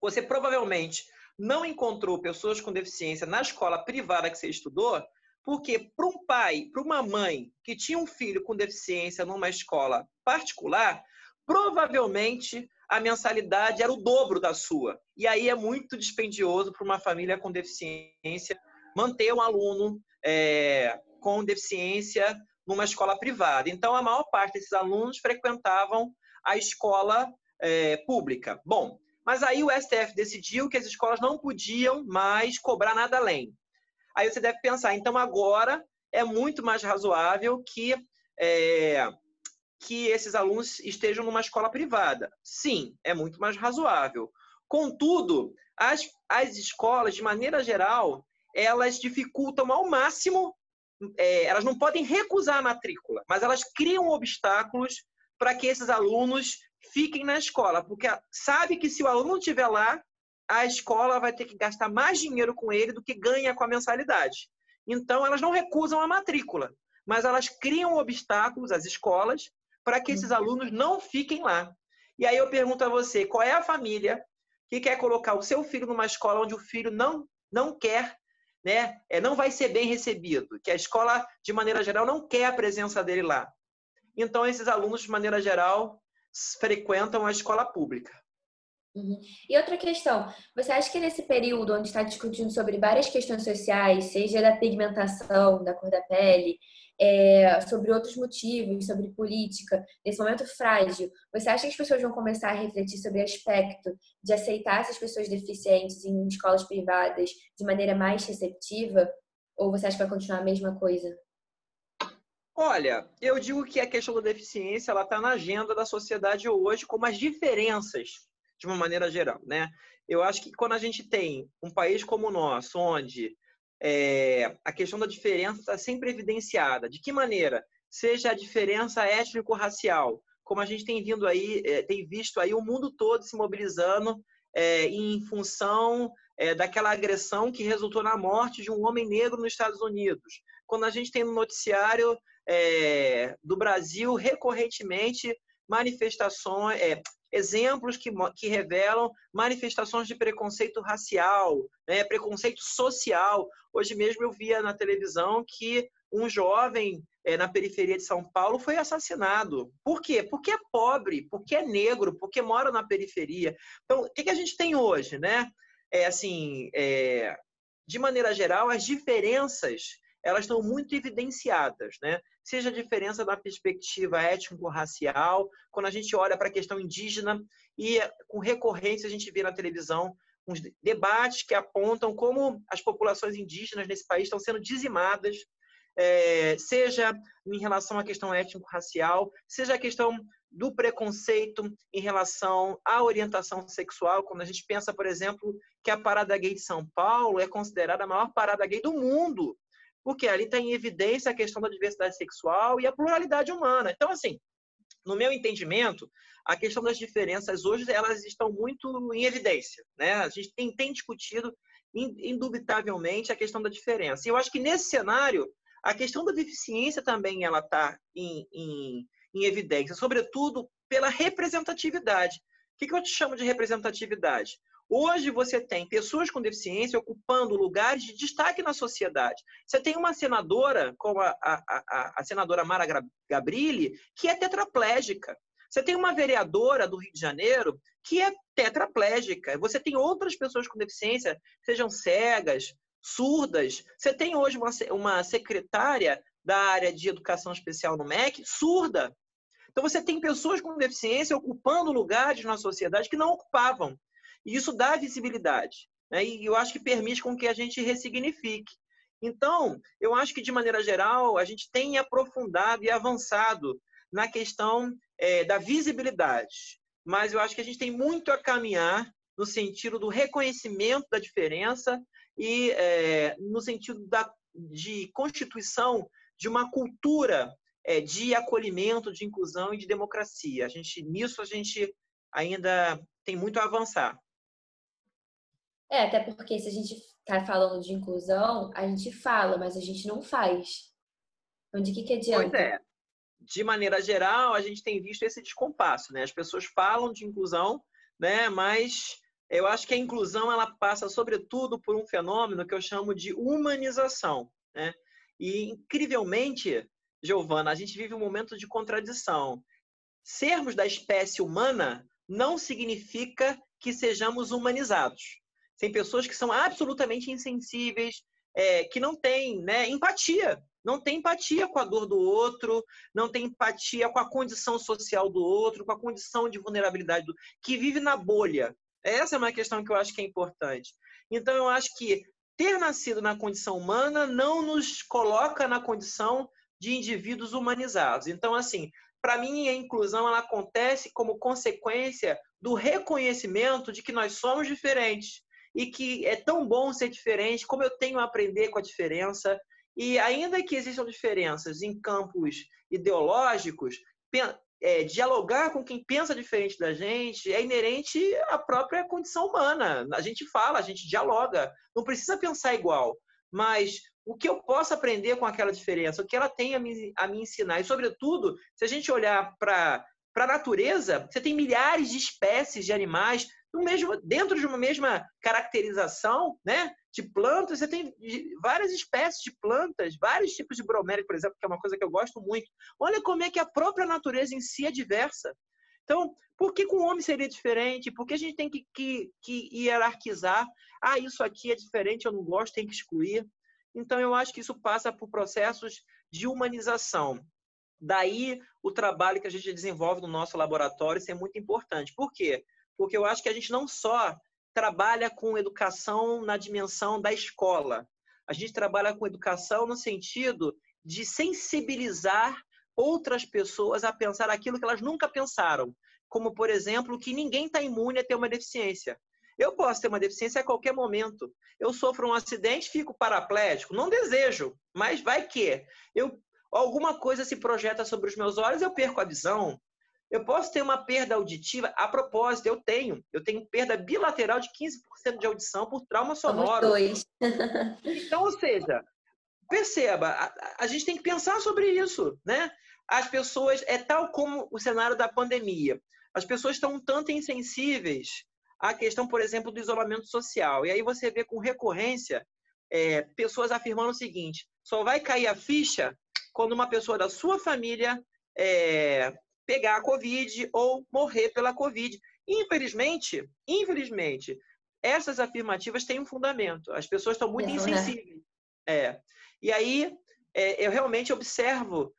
[SPEAKER 4] Você provavelmente não encontrou pessoas com deficiência na escola privada que você estudou, porque para um pai, para uma mãe que tinha um filho com deficiência numa escola particular, provavelmente a mensalidade era o dobro da sua. E aí é muito dispendioso para uma família com deficiência manter um aluno é, com deficiência numa escola privada. Então, a maior parte desses alunos frequentavam a escola é, pública. Bom, mas aí o STF decidiu que as escolas não podiam mais cobrar nada além. Aí você deve pensar, então agora é muito mais razoável que é, que esses alunos estejam numa escola privada. Sim, é muito mais razoável. Contudo, as, as escolas, de maneira geral, elas dificultam ao máximo é, elas não podem recusar a matrícula, mas elas criam obstáculos para que esses alunos fiquem na escola, porque sabe que se o aluno estiver lá, a escola vai ter que gastar mais dinheiro com ele do que ganha com a mensalidade. Então, elas não recusam a matrícula, mas elas criam obstáculos, as escolas, para que esses alunos não fiquem lá. E aí eu pergunto a você, qual é a família que quer colocar o seu filho numa escola onde o filho não, não quer, né, é, não vai ser bem recebido, que a escola, de maneira geral, não quer a presença dele lá. Então, esses alunos, de maneira geral, frequentam a escola pública.
[SPEAKER 6] Uhum. E outra questão, você acha que nesse período onde está discutindo sobre várias questões sociais, seja da pigmentação, da cor da pele, é, sobre outros motivos, sobre política, nesse momento frágil, você acha que as pessoas vão começar a refletir sobre o aspecto de aceitar essas pessoas deficientes em escolas privadas de maneira mais receptiva? Ou você acha que vai continuar a mesma coisa?
[SPEAKER 4] Olha, eu digo que a questão da deficiência ela está na agenda da sociedade hoje, como as diferenças, de uma maneira geral, né? Eu acho que quando a gente tem um país como o nosso, onde é, a questão da diferença está sempre evidenciada, de que maneira? Seja a diferença étnico-racial, como a gente tem vindo aí, é, tem visto aí o mundo todo se mobilizando é, em função é, daquela agressão que resultou na morte de um homem negro nos Estados Unidos. Quando a gente tem no noticiário é, do Brasil recorrentemente manifestações, é, exemplos que, que revelam manifestações de preconceito racial, né, preconceito social. Hoje mesmo eu via na televisão que um jovem é, na periferia de São Paulo foi assassinado. Por quê? Porque é pobre, porque é negro, porque mora na periferia. Então, o que, que a gente tem hoje, né? É assim, é, de maneira geral, as diferenças elas estão muito evidenciadas, né? Seja a diferença na perspectiva étnico-racial, quando a gente olha para a questão indígena e com recorrência a gente vê na televisão uns debates que apontam como as populações indígenas nesse país estão sendo dizimadas, é, seja em relação à questão étnico-racial, seja a questão do preconceito em relação à orientação sexual, quando a gente pensa, por exemplo, que a parada gay de São Paulo é considerada a maior parada gay do mundo porque ali está em evidência a questão da diversidade sexual e a pluralidade humana. Então, assim, no meu entendimento, a questão das diferenças hoje elas estão muito em evidência, né? A gente tem, tem discutido indubitavelmente a questão da diferença. E eu acho que nesse cenário a questão da deficiência também ela está em, em, em, evidência, sobretudo pela representatividade. O que, que eu te chamo de representatividade? Hoje você tem pessoas com deficiência ocupando lugares de destaque na sociedade. Você tem uma senadora, como a, a, a, a senadora Mara Gabrilli, que é tetraplégica. Você tem uma vereadora do Rio de Janeiro que é tetraplégica. Você tem outras pessoas com deficiência, sejam cegas, surdas. Você tem hoje uma, uma secretária da área de educação especial no MEC surda. Então você tem pessoas com deficiência ocupando lugares na sociedade que não ocupavam. E isso dá visibilidade. Né? E eu acho que permite com que a gente ressignifique. Então, eu acho que, de maneira geral, a gente tem aprofundado e avançado na questão é, da visibilidade. Mas eu acho que a gente tem muito a caminhar no sentido do reconhecimento da diferença e é, no sentido da, de constituição de uma cultura é, de acolhimento, de inclusão e de democracia. A gente, nisso a gente ainda tem muito a avançar.
[SPEAKER 6] É, até porque se a gente tá falando de inclusão, a gente fala, mas a gente não faz. Então, de que, que adianta?
[SPEAKER 4] Pois é. De maneira geral, a gente tem visto esse descompasso, né? As pessoas falam de inclusão, né? Mas eu acho que a inclusão ela passa, sobretudo, por um fenômeno que eu chamo de humanização, né? E, incrivelmente, Giovana, a gente vive um momento de contradição. Sermos da espécie humana não significa que sejamos humanizados. Tem pessoas que são absolutamente insensíveis, é, que não têm né, empatia, não tem empatia com a dor do outro, não tem empatia com a condição social do outro, com a condição de vulnerabilidade do que vive na bolha. Essa é uma questão que eu acho que é importante. Então, eu acho que ter nascido na condição humana não nos coloca na condição de indivíduos humanizados. Então, assim, para mim, a inclusão ela acontece como consequência do reconhecimento de que nós somos diferentes, e que é tão bom ser diferente, como eu tenho a aprender com a diferença. E ainda que existam diferenças em campos ideológicos, é, dialogar com quem pensa diferente da gente é inerente à própria condição humana. A gente fala, a gente dialoga, não precisa pensar igual, mas o que eu posso aprender com aquela diferença, o que ela tem a me, a me ensinar. E, sobretudo, se a gente olhar para a natureza, você tem milhares de espécies de animais mesmo, dentro de uma mesma caracterização, né? De plantas, você tem várias espécies de plantas, vários tipos de bromélia, por exemplo, que é uma coisa que eu gosto muito. Olha como é que a própria natureza em si é diversa. Então, por que com o homem seria diferente? Por que a gente tem que, que, que hierarquizar? Ah, isso aqui é diferente, eu não gosto, tem que excluir. Então, eu acho que isso passa por processos de humanização. Daí, o trabalho que a gente desenvolve no nosso laboratório ser muito importante. Por quê? Porque eu acho que a gente não só trabalha com educação na dimensão da escola, a gente trabalha com educação no sentido de sensibilizar outras pessoas a pensar aquilo que elas nunca pensaram, como, por exemplo, que ninguém está imune a ter uma deficiência. Eu posso ter uma deficiência a qualquer momento. Eu sofro um acidente, fico paraplégico. Não desejo, mas vai que. Eu, alguma coisa se projeta sobre os meus olhos, eu perco a visão. Eu posso ter uma perda auditiva, a propósito, eu tenho. Eu tenho perda bilateral de 15% de audição por trauma sonoro.
[SPEAKER 6] dois.
[SPEAKER 4] então, ou seja, perceba, a, a, gente tem que pensar sobre isso, né? As pessoas, é tal como o cenário da pandemia. As pessoas estão um tanto insensíveis à questão, por exemplo, do isolamento social. E aí você vê com recorrência é, pessoas afirmando o seguinte: só vai cair a ficha quando uma pessoa da sua família é, pegar a Covid ou morrer pela Covid. Infelizmente, infelizmente, essas afirmativas têm um fundamento. As pessoas estão muito é, insensíveis. É. E aí, é, eu realmente observo,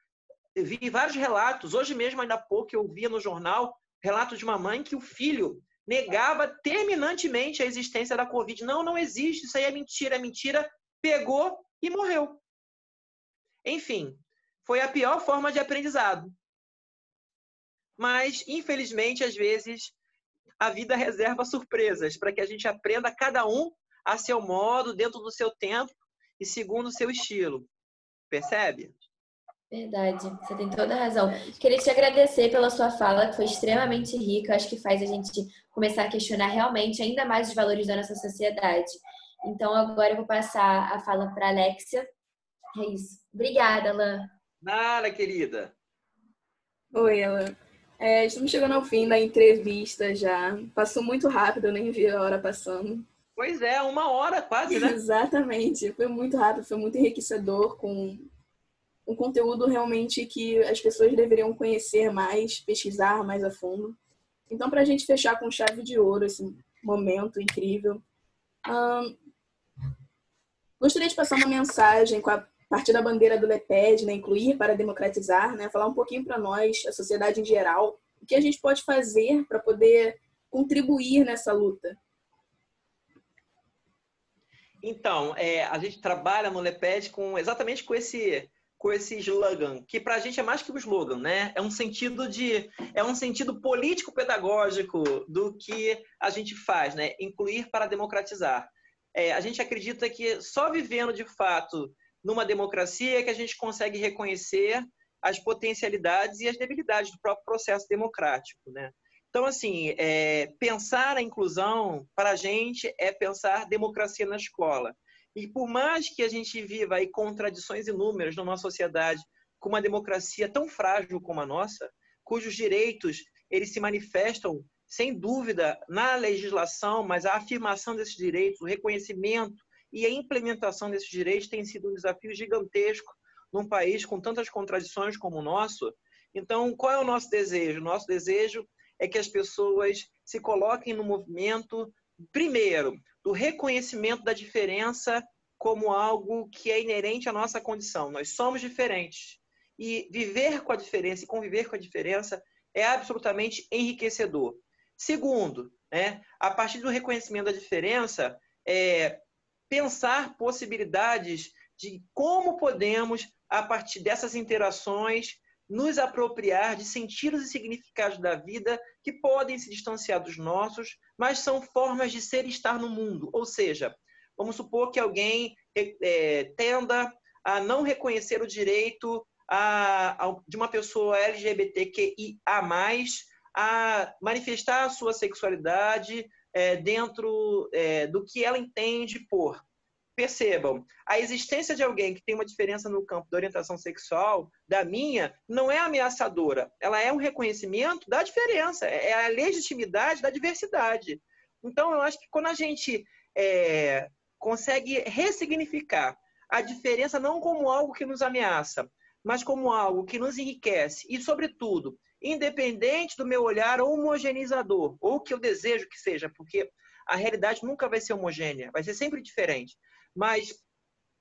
[SPEAKER 4] vi vários relatos. Hoje mesmo, ainda há pouco, eu via no jornal relato de uma mãe que o filho negava terminantemente a existência da Covid. Não, não existe, isso aí é mentira, é mentira. Pegou e morreu. Enfim, foi a pior forma de aprendizado mas infelizmente às vezes a vida reserva surpresas para que a gente aprenda cada um a seu modo, dentro do seu tempo e segundo o seu estilo. Percebe?
[SPEAKER 6] Verdade, você tem toda a razão. Queria te agradecer pela sua fala, que foi extremamente rica. Acho que faz a gente começar a questionar realmente ainda mais os valores da nossa sociedade. Então, agora eu vou passar a fala para a Alexia. É isso. Obrigada, Alain.
[SPEAKER 4] Nada, querida.
[SPEAKER 3] Oi, Alain. É, estamos chegando ao fim da entrevista já. Passou muito rápido, eu nem vi a hora passando.
[SPEAKER 4] Pois é, uma hora quase, né?
[SPEAKER 3] Exatamente. Foi muito rápido, foi muito enriquecedor, com um conteúdo realmente que as pessoas deveriam conhecer mais, pesquisar mais a fundo. Então, para a gente fechar com chave de ouro esse momento incrível, hum, gostaria de passar uma mensagem com a partir da bandeira do LEPED, né, incluir para democratizar, né, falar um pouquinho para nós, a sociedade em geral, o que a gente pode fazer para poder contribuir nessa luta.
[SPEAKER 4] Então, é, a gente trabalha no LEPED com exatamente com esse com esse slogan, que para a gente é mais que um slogan, né? É um sentido de é um sentido político pedagógico do que a gente faz, né? Incluir para democratizar. É, a gente acredita que só vivendo de fato numa democracia é que a gente consegue reconhecer as potencialidades e as debilidades do próprio processo democrático, né? Então, assim, é, pensar a inclusão para a gente é pensar democracia na escola. E por mais que a gente viva aí contradições inúmeras numa sociedade com uma democracia tão frágil como a nossa, cujos direitos eles se manifestam sem dúvida na legislação, mas a afirmação desses direitos, o reconhecimento e a implementação desses direitos tem sido um desafio gigantesco num país com tantas contradições como o nosso. Então, qual é o nosso desejo? Nosso desejo é que as pessoas se coloquem no movimento, primeiro, do reconhecimento da diferença como algo que é inerente à nossa condição. Nós somos diferentes. E viver com a diferença e conviver com a diferença é absolutamente enriquecedor. Segundo, né, a partir do reconhecimento da diferença, é, pensar possibilidades de como podemos, a partir dessas interações, nos apropriar de sentidos e significados da vida que podem se distanciar dos nossos, mas são formas de ser e estar no mundo. Ou seja, vamos supor que alguém é, tenda a não reconhecer o direito a, a, de uma pessoa LGBTQIA+, a manifestar a sua sexualidade é, dentro é, do que ela entende por. Percebam, a existência de alguém que tem uma diferença no campo da orientação sexual da minha não é ameaçadora, ela é um reconhecimento da diferença, é a legitimidade da diversidade. Então, eu acho que quando a gente é, consegue ressignificar a diferença não como algo que nos ameaça, mas como algo que nos enriquece e, sobretudo, independente do meu olhar homogeneizador, ou que eu desejo que seja, porque a realidade nunca vai ser homogênea, vai ser sempre diferente. Mas,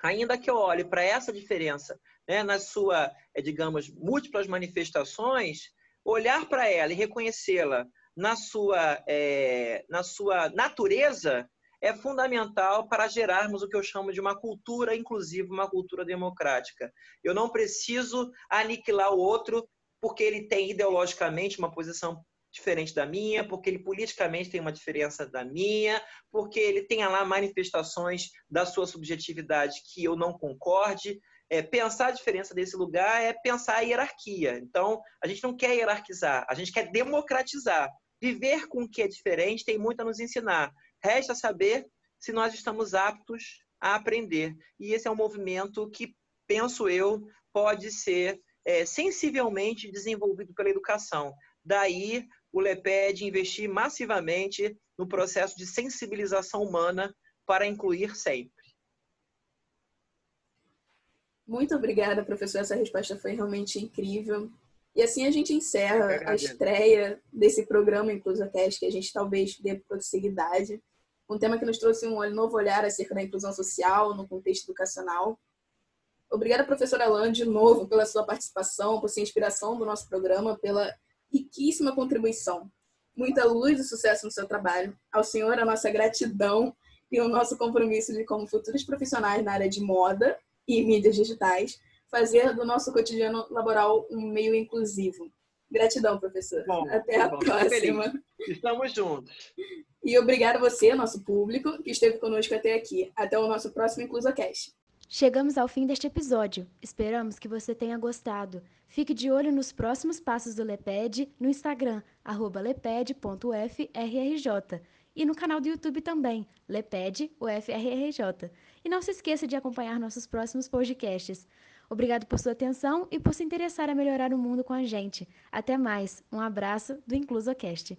[SPEAKER 4] ainda que eu olhe para essa diferença né, na sua, é, digamos, múltiplas manifestações, olhar para ela e reconhecê-la na sua, é, na sua natureza é fundamental para gerarmos o que eu chamo de uma cultura inclusiva, uma cultura democrática. Eu não preciso aniquilar o outro porque ele tem ideologicamente uma posição diferente da minha, porque ele politicamente tem uma diferença da minha, porque ele tem lá manifestações da sua subjetividade que eu não concorde. É, pensar a diferença desse lugar é pensar a hierarquia. Então, a gente não quer hierarquizar, a gente quer democratizar. Viver com o que é diferente tem muito a nos ensinar. Resta saber se nós estamos aptos a aprender. E esse é um movimento que, penso eu, pode ser é, sensivelmente desenvolvido pela educação. Daí o LEPED investir massivamente no processo de sensibilização humana para incluir sempre.
[SPEAKER 3] Muito obrigada, professor. Essa resposta foi realmente incrível. E assim a gente encerra a estreia desse programa InclusaCast, que a gente talvez dê prosseguidade um tema que nos trouxe um novo olhar acerca da inclusão social no contexto educacional. Obrigada, professora Alan, de novo, pela sua participação, por sua inspiração do nosso programa, pela riquíssima contribuição. Muita luz e sucesso no seu trabalho. Ao senhor, a nossa gratidão e o nosso compromisso de, como futuros profissionais na área de moda e mídias digitais, fazer do nosso cotidiano laboral um meio inclusivo. Gratidão, professor. Bom, Até a bom, próxima.
[SPEAKER 4] Estamos juntos.
[SPEAKER 3] E obrigado a você, nosso público, que esteve conosco até aqui. Até o nosso próximo InclusaCast.
[SPEAKER 2] Chegamos ao fim deste episódio. Esperamos que você tenha gostado. Fique de olho nos próximos passos do LEPED no Instagram, leped.ufrrj. E no canal do YouTube também, LEPED UFRRJ. E não se esqueça de acompanhar nossos próximos podcasts. Obrigado por sua atenção e por se interessar a melhorar o mundo com a gente. Até mais. Um abraço do InclusoCast.